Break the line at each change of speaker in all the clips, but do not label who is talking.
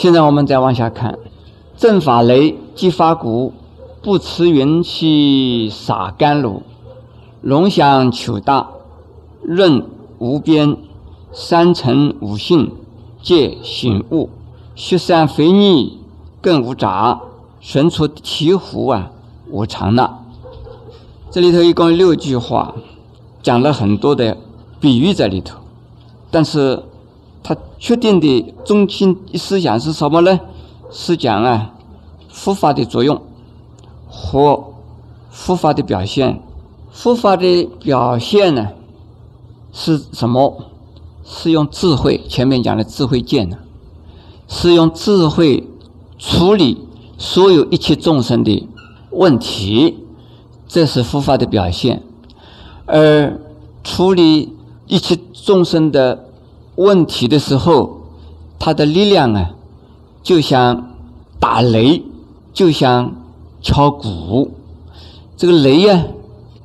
现在我们再往下看，正法雷即发鼓，不持云气洒甘露，龙翔求大，润无边，三尘无性，皆醒悟，雪山肥腻更无杂，神出醍醐啊，无常那。这里头一共六句话，讲了很多的比喻在里头，但是确定的中心思想是什么呢？是讲啊，佛法的作用和佛法的表现。佛法的表现呢，是什么？是用智慧，前面讲的智慧见呢，是用智慧处理所有一切众生的问题。这是佛法的表现，而处理一切众生的问题的时候，他的力量啊，就像打雷，就像敲鼓。这个雷呀，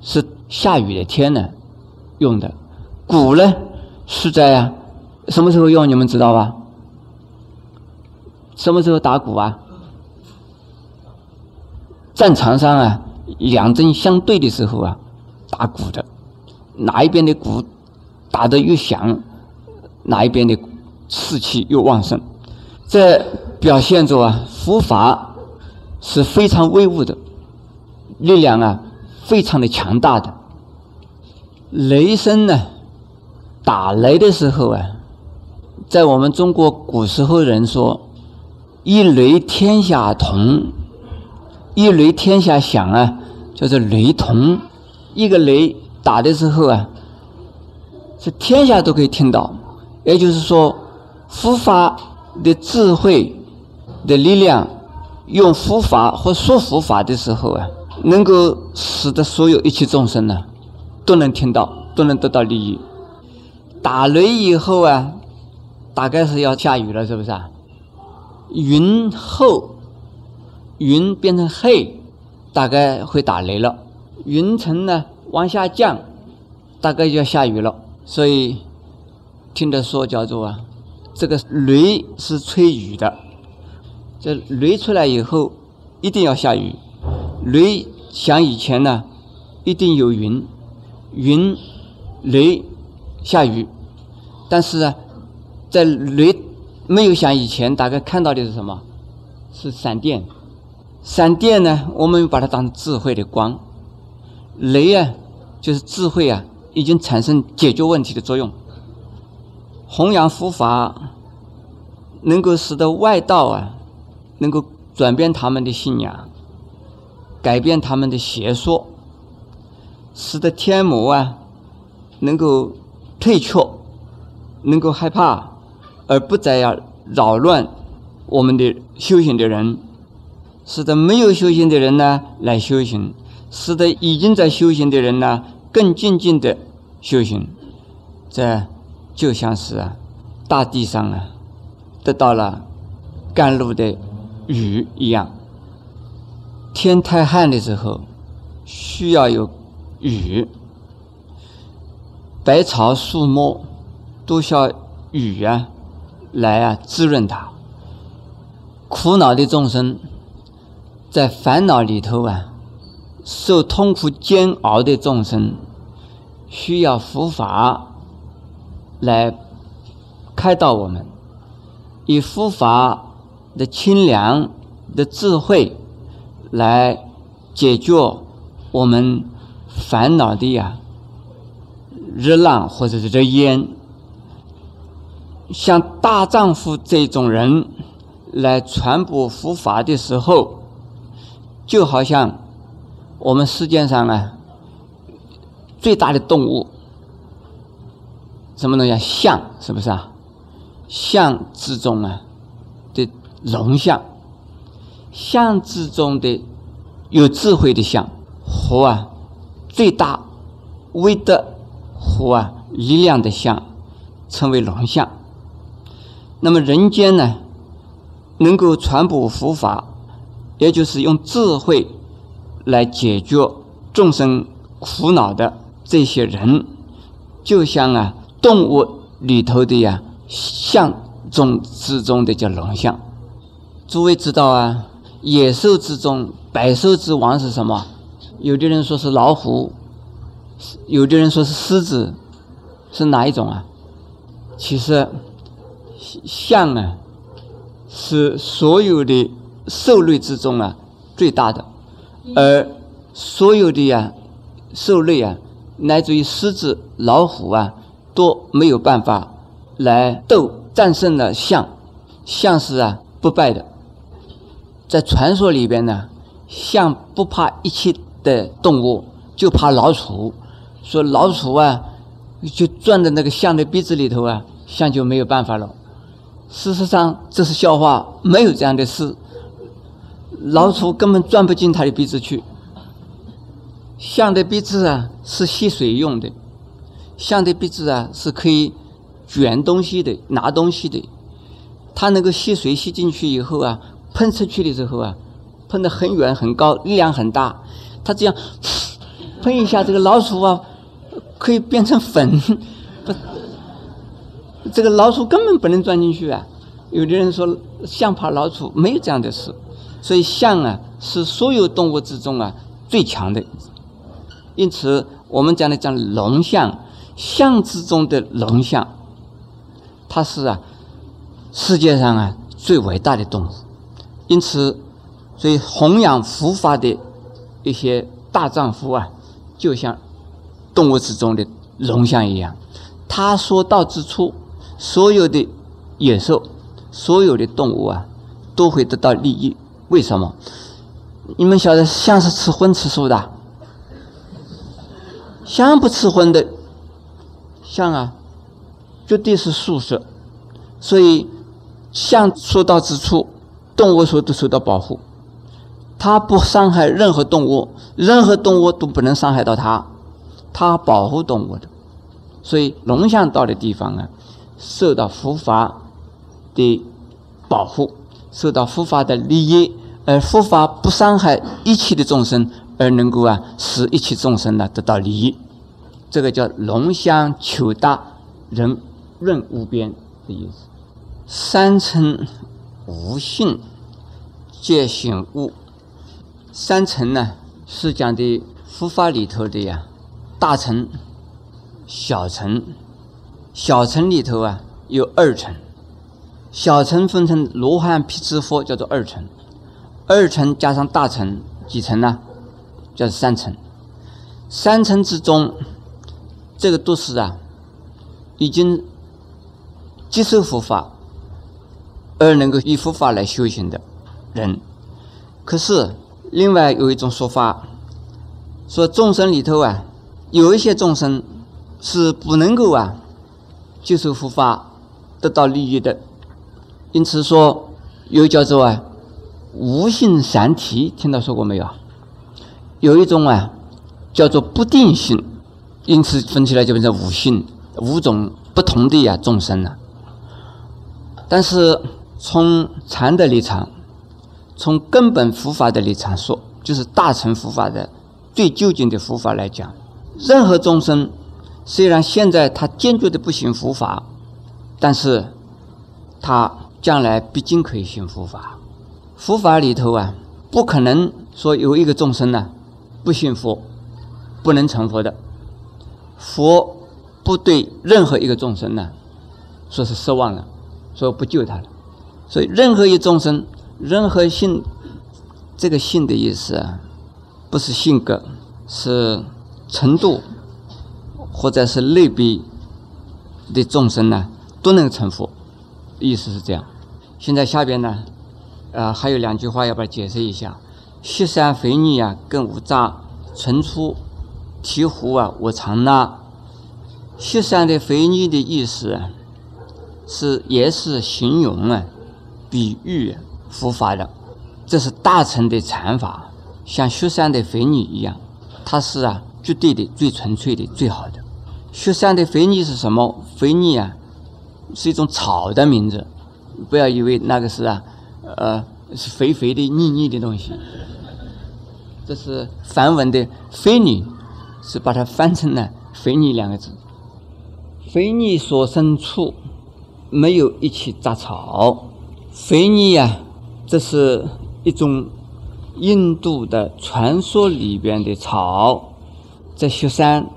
是下雨的天呢用的；鼓呢，是在啊什么时候用？你们知道吧？什么时候打鼓啊？战场上啊。两阵相对的时候啊，打鼓的，哪一边的鼓打得越响，哪一边的士气又旺盛。这表现着啊，佛法是非常威武的，力量啊，非常的强大的。雷声呢，打雷的时候啊，在我们中国古时候人说，一雷天下同。一雷天下响啊，叫做雷同。一个雷打的时候啊，是天下都可以听到。也就是说，佛法的智慧的力量，用佛法或说佛法的时候啊，能够使得所有一切众生呢，都能听到，都能得到利益。打雷以后啊，大概是要下雨了，是不是啊？云厚。云变成黑，大概会打雷了。云层呢往下降，大概就要下雨了。所以听的说叫做啊，这个雷是吹雨的。这雷出来以后，一定要下雨。雷响以前呢，一定有云，云雷下雨。但是啊，在雷没有响以前，大概看到的是什么？是闪电。闪电呢，我们把它当智慧的光；雷啊，就是智慧啊，已经产生解决问题的作用。弘扬佛法，能够使得外道啊，能够转变他们的信仰，改变他们的邪说，使得天魔啊，能够退却，能够害怕，而不再要扰乱我们的修行的人。使得没有修行的人呢来修行，使得已经在修行的人呢更静静的修行，在就像是啊大地上啊得到了甘露的雨一样。天太旱的时候需要有雨，百草树木都需要雨啊来啊滋润它。苦恼的众生。在烦恼里头啊，受痛苦煎熬的众生，需要佛法来开导我们，以佛法的清凉的智慧来解决我们烦恼的呀热浪或者是热烟。像大丈夫这种人来传播佛法的时候。就好像我们世界上啊最大的动物，什么东西啊？象是不是啊？象之中啊的龙象，象之中的有智慧的象和啊最大威德和啊力量的象，称为龙象。那么人间呢，能够传播佛法。也就是用智慧来解决众生苦恼的这些人，就像啊动物里头的呀象中之中的叫龙象，诸位知道啊，野兽之中，百兽之王是什么？有的人说是老虎，有的人说是狮子，是哪一种啊？其实，象啊，是所有的兽类之中啊最大的，而所有的呀兽类啊，乃至于狮子、老虎啊，都没有办法来斗战胜了象。象是啊不败的，在传说里边呢，象不怕一切的动物，就怕老鼠。说老鼠啊。就钻在那个象的鼻子里头啊，象就没有办法了。事实上，这是笑话，没有这样的事。老鼠根本钻不进它的鼻子去。象的鼻子啊是吸水用的，象的鼻子啊是可以卷东西的、拿东西的。它能够吸水吸进去以后啊，喷出去的时候啊，喷得很远很高，力量很大。它这样 喷一下，这个老鼠啊。可以变成粉，这个老鼠根本不能钻进去啊！有的人说象怕老鼠，没有这样的事，所以象啊是所有动物之中啊最强的。因此，我们讲的讲龙象，象之中的龙象，它是啊世界上啊最伟大的动物。因此，所以弘扬佛法的一些大丈夫啊，就像。动物之中的龙象一样，他说到之处，所有的野兽、所有的动物啊，都会得到利益。为什么？你们晓得，象是吃荤吃素的，象不吃荤的，象啊，绝对是素食。所以，象说到之处，动物所都受到保护，它不伤害任何动物，任何动物都不能伤害到它。它保护动物的，所以龙象到的地方啊，受到佛法的保护，受到佛法的利益，而佛法不伤害一切的众生，而能够啊使一切众生呢得到利益，这个叫龙香求大，人润无边的意思。三层无性皆醒悟，三层呢是讲的佛法里头的呀。大乘、小乘，小乘里头啊有二乘，小乘分成罗汉、辟支佛，叫做二乘，二乘加上大乘几层呢？叫三层。三层之中，这个都是啊，已经接受佛法而能够以佛法来修行的人。可是另外有一种说法，说众生里头啊。有一些众生是不能够啊接受佛法得到利益的，因此说又叫做啊无性三体，听到说过没有？有一种啊叫做不定性，因此分起来就变成五性五种不同的呀众生了。但是从禅的立场，从根本佛法的立场说，就是大乘佛法的最究竟的佛法来讲。任何众生，虽然现在他坚决的不行佛法，但是他将来毕竟可以行佛法。佛法里头啊，不可能说有一个众生呢不信佛，不能成佛的。佛不对任何一个众生呢说是失望了，说不救他了。所以任何一众生，任何性，这个性的意思啊，不是性格，是。程度，或者是类别的众生呢，都能成佛，意思是这样。现在下边呢，呃，还有两句话要把它解释一下：雪山肥腻啊，更无杂；存出醍醐啊，我常纳。雪山的肥腻的意思啊，是也是形容啊，比喻佛法的。这是大乘的禅法，像雪山的肥腻一样，它是啊。绝对的、最纯粹的、最好的。雪山的肥腻是什么？肥腻啊，是一种草的名字。不要以为那个是啊，呃，是肥肥的、腻腻的东西。这是梵文的“肥腻”，是把它翻成了“肥腻”两个字。肥腻所生处，没有一起杂草。肥腻啊，这是一种印度的传说里边的草，在雪山，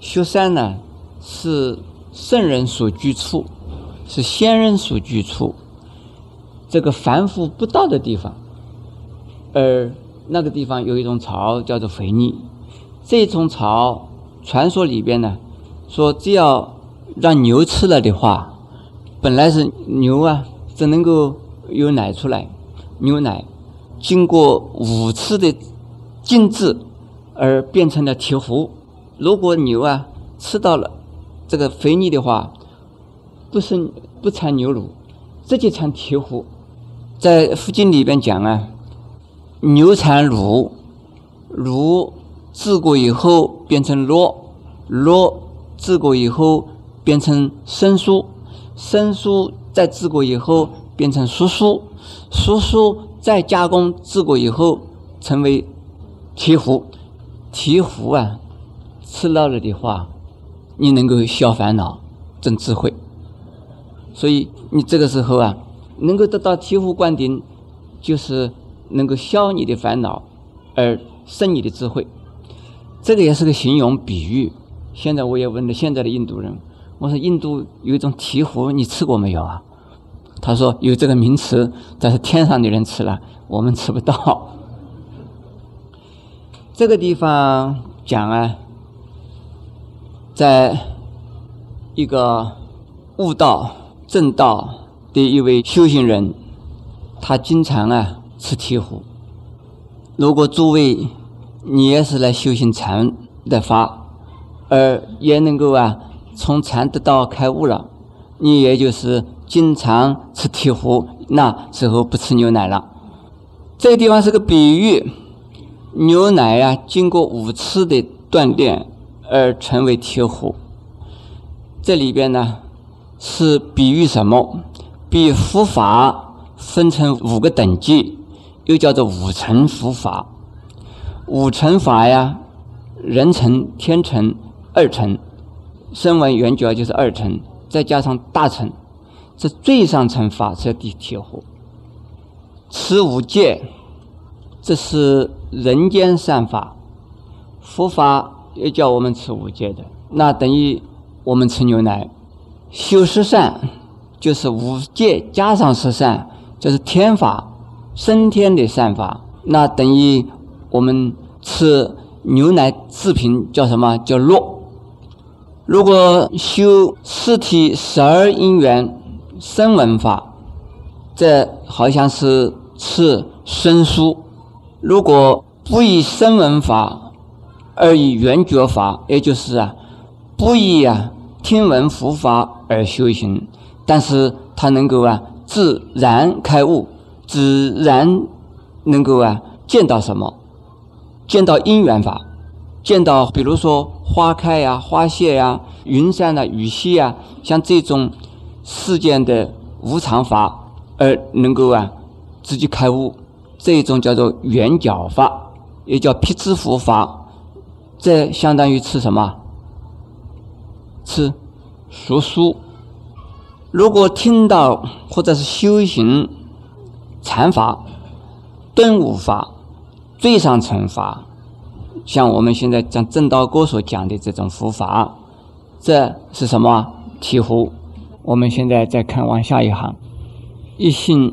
雪山呢是圣人所居处，是仙人所居处，这个凡夫不到的地方，而那个地方有一种草叫做肥腻，这种草传说里边呢说，只要让牛吃了的话，本来是牛啊，只能够有奶出来。牛奶经过五次的静置而变成了铁壶。如果牛啊吃到了这个肥腻的话，不是不产牛乳，直接产铁壶。在附经里边讲啊，牛产乳，乳治过以后变成酪，酪治过以后变成生疏，生疏再治过以后变成熟酥。熟酥再加工治过以后，成为铁糊。铁糊啊，吃到了的话，你能够消烦恼、增智慧。所以你这个时候啊，能够得到醍醐灌顶，就是能够消你的烦恼，而生你的智慧。这个也是个形容比喻。现在我也问了现在的印度人，我说印度有一种铁糊，你吃过没有啊？他说有这个名词，但是天上的人吃了，我们吃不到。这个地方讲啊，在一个悟道正道的一位修行人，他经常啊吃铁糊。如果诸位你也是来修行禅的法，而也能够啊从禅得到开悟了，你也就是。经常吃铁壶，那时候不吃牛奶了。这个地方是个比喻，牛奶呀，经过五次的锻炼而成为铁壶。这里边呢是比喻什么？比佛法分成五个等级，又叫做五层佛法。五乘法呀，人乘、天乘、二乘，声闻缘觉就是二乘，再加上大乘。这最上层法是地铁火，持五戒，这是人间善法。佛法也叫我们持五戒的，那等于我们吃牛奶。修十善，就是五戒加上十善，就是天法，升天的善法。那等于我们吃牛奶制品叫什么？叫络。如果修四体十二因缘。声闻法，这好像是吃生疏。如果不以声闻法，而以圆觉法，也就是啊，不以啊听闻佛法而修行，但是他能够啊自然开悟，自然能够啊见到什么？见到因缘法，见到比如说花开呀、花谢呀、云散啊、雨息啊，像这种。世间的无常法，而能够啊自己开悟，这一种叫做圆角法，也叫辟支佛法。这相当于吃什么？吃熟书。如果听到或者是修行禅法、顿悟法、最上乘法，像我们现在讲正道歌所讲的这种佛法，这是什么？醍醐。我们现在再看往下一行：一性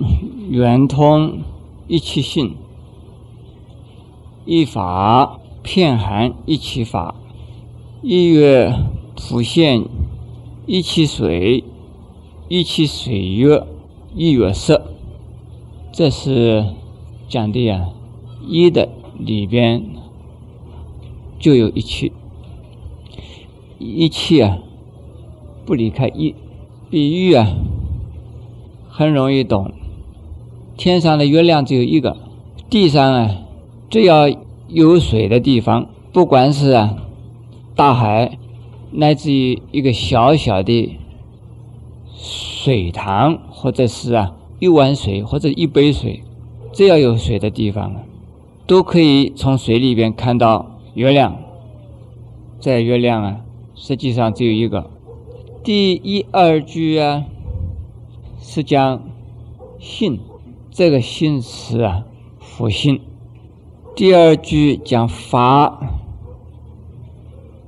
圆通一气性，一法片含一气法，一月普现一气水，一气水月一月色。这是讲的呀，一的里边就有一气，一气啊不离开一。比喻啊，很容易懂。天上的月亮只有一个，地上啊，只要有水的地方，不管是啊大海，乃至于一个小小的水塘，或者是啊一碗水或者一杯水，只要有水的地方啊，都可以从水里边看到月亮。这月亮啊，实际上只有一个。第一二句啊，是讲性这个性是啊，佛性。第二句讲法，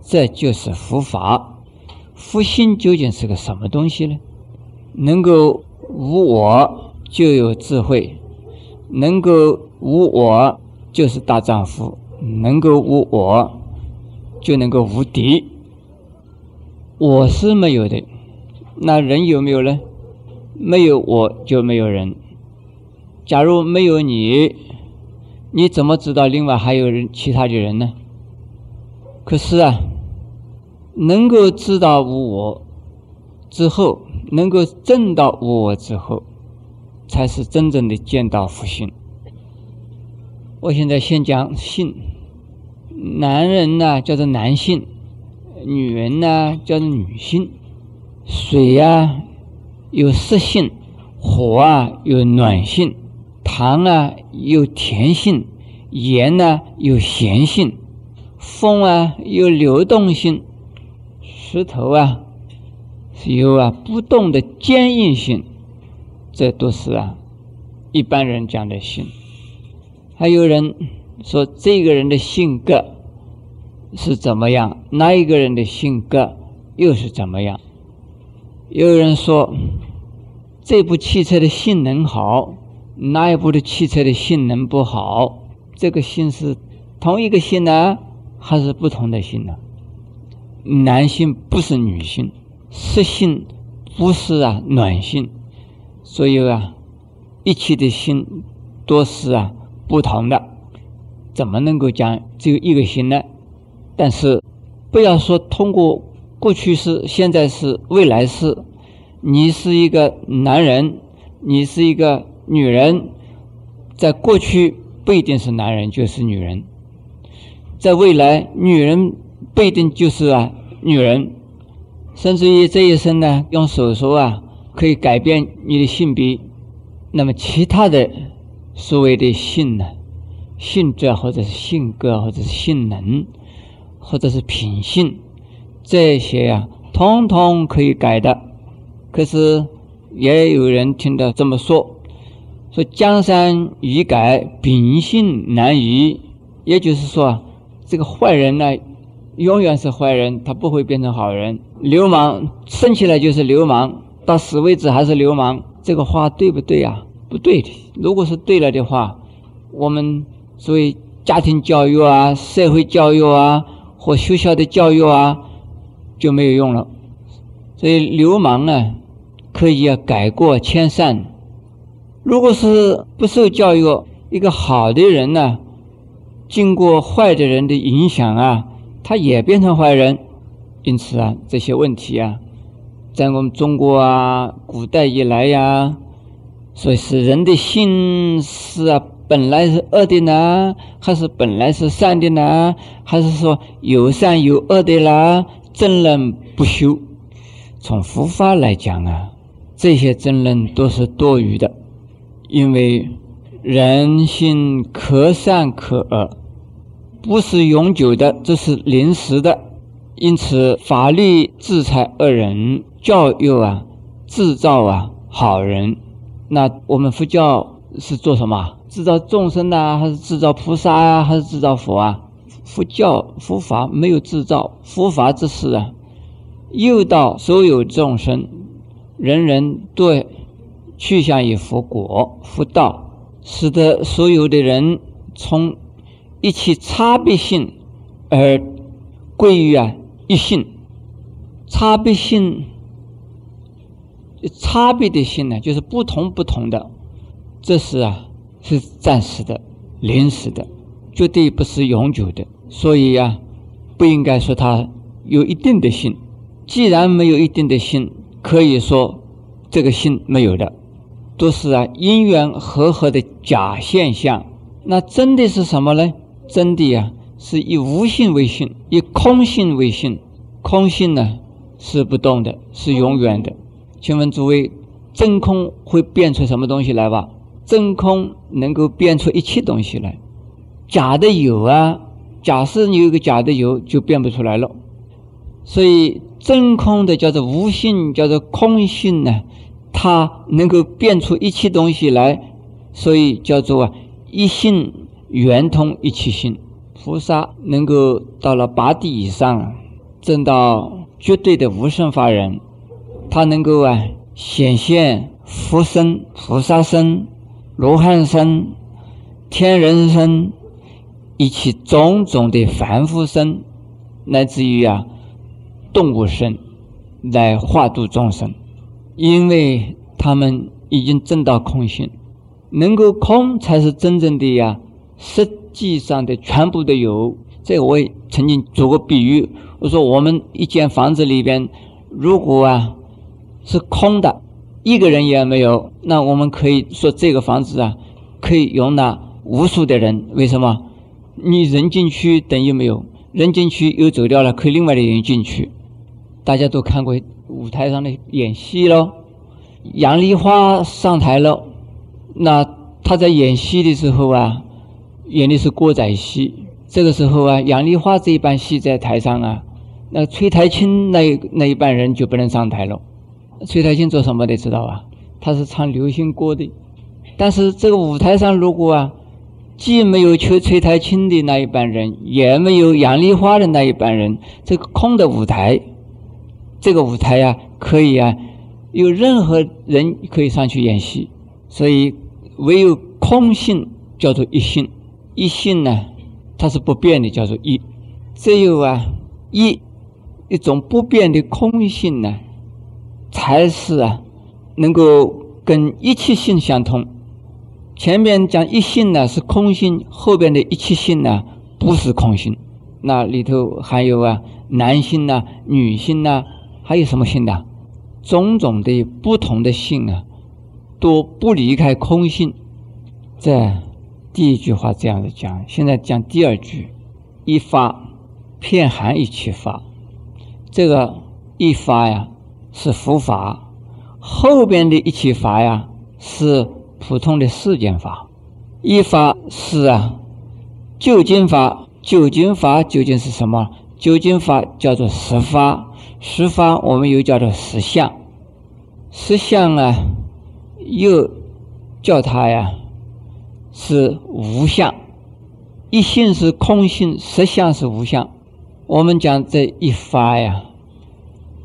这就是佛法。佛性究竟是个什么东西呢？能够无我，就有智慧；能够无我，就是大丈夫；能够无我，就能够无敌。我是没有的，那人有没有呢？没有我就没有人。假如没有你，你怎么知道另外还有人其他的人呢？可是啊，能够知道无我之后，能够证到无我之后，才是真正的见到佛性。我现在先讲性，男人呢叫做男性，女人呢叫做女性。水呀有湿性，火啊有暖性。糖啊有甜性，盐呢有咸性，风啊有流动性，石头啊有啊不动的坚硬性，这都是啊一般人讲的性。还有人说这个人的性格是怎么样，那一个人的性格又是怎么样？有人说这部汽车的性能好。那一部的汽车的性能不好？这个性是同一个性呢，还是不同的性呢？男性不是女性，湿性不是啊暖性，所以啊，一切的性都是啊不同的，怎么能够讲只有一个心呢？但是不要说通过过去式、现在式、未来式，你是一个男人，你是一个。女人在过去不一定是男人就是女人，在未来女人不一定就是啊女人，甚至于这一生呢用手术啊可以改变你的性别，那么其他的所谓的性呢，性质或者是性格或者是性能或者是品性这些呀，通通可以改的。可是也有人听到这么说。说江山易改，秉性难移。也就是说，这个坏人呢，永远是坏人，他不会变成好人。流氓生起来就是流氓，到死为止还是流氓。这个话对不对呀？不对的。如果是对了的话，我们所谓家庭教育啊、社会教育啊或学校的教育啊就没有用了。所以流氓呢，可以啊改过迁善。如果是不受教育，一个好的人呢，经过坏的人的影响啊，他也变成坏人。因此啊，这些问题啊，在我们中国啊，古代以来呀，所以是人的心是啊，本来是恶的呢，还是本来是善的呢？还是说有善有恶的啦？争论不休。从佛法来讲啊，这些争论都是多余的。因为人心可善可恶，不是永久的，这是临时的。因此，法律制裁恶人，教育啊，制造啊好人。那我们佛教是做什么？制造众生呐，还是制造菩萨啊，还是制造佛啊？佛教佛法没有制造，佛法之事啊，诱导所有众生，人人对。趋向于佛果、佛道，使得所有的人从一切差别性而归于啊一性。差别性、差别的性呢，就是不同不同的，这是啊是暂时的、临时的，绝对不是永久的。所以啊，不应该说它有一定的性。既然没有一定的性，可以说这个性没有的。都是啊因缘和合的假现象，那真的是什么呢？真的呀，是以无性为性，以空性为性。空性呢是不动的，是永远的。请问诸位，真空会变出什么东西来吧？真空能够变出一切东西来。假的有啊，假设你有个假的有，就变不出来了。所以真空的叫做无性，叫做空性呢。它能够变出一切东西来，所以叫做啊一性圆通一切性。菩萨能够到了八地以上，证到绝对的无生法忍，他能够啊显现佛身、菩萨身、罗汉身、天人身，以及种种的凡夫身，乃至于啊动物身，来化度众生，因为他们已经证到空性，能够空才是真正的呀实。际上的全部都有，这我也曾经做过比喻。我说我们一间房子里边，如果啊是空的，一个人也没有，那我们可以说这个房子啊可以容纳无数的人。为什么？你人进去等于没有，人进去又走掉了，可以另外的人进去。大家都看过舞台上的演戏喽，杨丽花上台了，那她在演戏的时候啊。演的是郭仔戏，这个时候啊，杨丽花这一班戏在台上啊，那崔台青那那一班人就不能上台了。崔台青做什么的知道吧？他是唱流行歌的。但是这个舞台上如果啊，既没有崔崔台青的那一班人，也没有杨丽花的那一班人，这个空的舞台，这个舞台呀，可以啊，有任何人可以上去演戏。所以唯有空性叫做一性。一性呢，它是不变的，叫做一。只有啊一一种不变的空性呢，才是啊能够跟一切性相通。前面讲一性呢是空性，后边的一切性呢不是空性。那里头还有啊男性呐、女性呐，还有什么性的？种种的不同的性啊，都不离开空性，这。第一句话这样子讲，现在讲第二句，一发片含一切法，这个一发呀是佛法，后边的一起法呀是普通的世间法。一发是啊，究竟法，究竟法究竟是什么？究竟法叫做实法，实法我们又叫做实相，实相啊又叫它呀。是无相，一性是空性，实相是无相。我们讲这一法呀，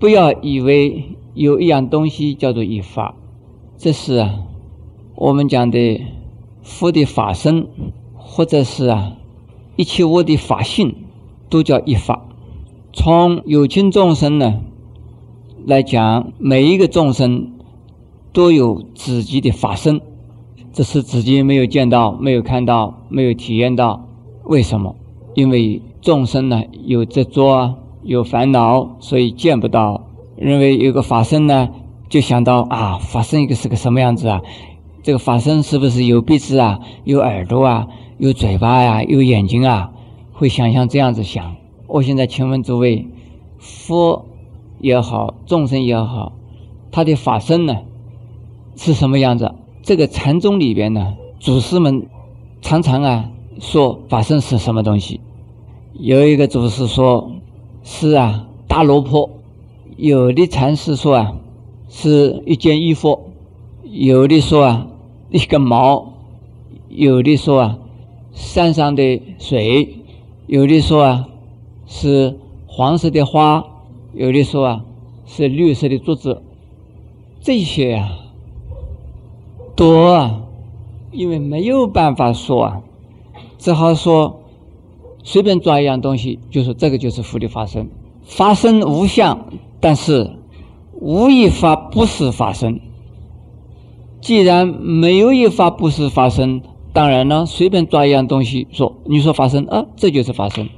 不要以为有一样东西叫做一法，这是啊，我们讲的佛的法身，或者是啊，一切我的法性，都叫一法。从有情众生呢来讲，每一个众生都有自己的法身。只是自己没有见到、没有看到、没有体验到，为什么？因为众生呢有执着啊、有烦恼，所以见不到。认为有个法身呢，就想到啊，法身一个是个什么样子啊？这个法身是不是有鼻子啊、有耳朵啊、有嘴巴呀、有眼睛啊？会想象这样子想。我现在请问诸位，佛也好，众生也好，他的法身呢是什么样子？这个禅宗里边呢，祖师们常常啊说法身是什么东西。有一个祖师说是啊大罗婆，有的禅师说啊是一件衣服，有的说啊一根毛，有的说啊山上的水，有的说啊是黄色的花，有的说啊是绿色的竹子，这些呀。多啊，因为没有办法说啊，只好说随便抓一样东西，就说这个就是佛的法身。法身无相，但是无一法不是法身。既然没有一法不是法身，当然了，随便抓一样东西说，你说法身啊，这就是法身。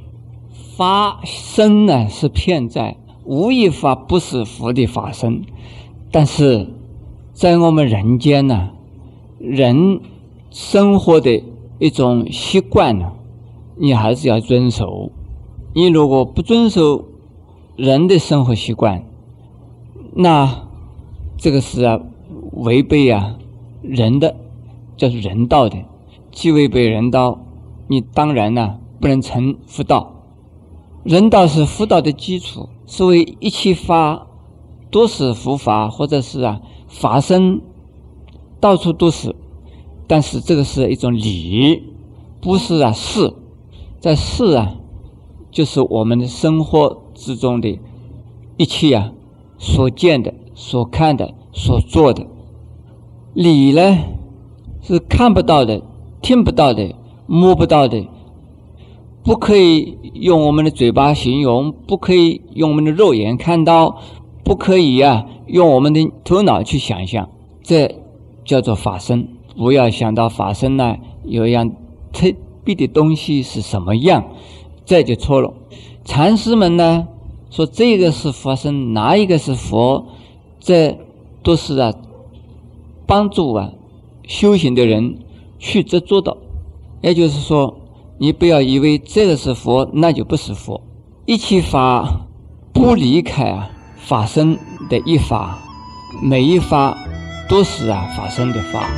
法身呢是骗在，无一法不是佛的法身，但是在我们人间呢。人生活的一种习惯呢，你还是要遵守。你如果不遵守人的生活习惯，那这个是啊违背啊人的，叫做人道的。既违背人道，你当然呢不能成佛道。人道是佛道的基础，所谓一切法都是佛法，或者是啊法身。到处都是，但是这个是一种理，不是啊事。在世啊，就是我们的生活之中的一切啊，所见的、所看的、所做的。理呢，是看不到的、听不到的、摸不到的。不可以用我们的嘴巴形容，不可以用我们的肉眼看到，不可以啊用我们的头脑去想象，这叫做法身。不要想到法身呢有一样特别的东西是什么样，这就错了。禅师们呢说这个是法身，哪一个是佛，这都是啊帮助啊修行的人去执着的，也就是说。你不要以为这个是佛，那就不是佛。一切法不离开啊法身的一法，每一法都是啊法身的法。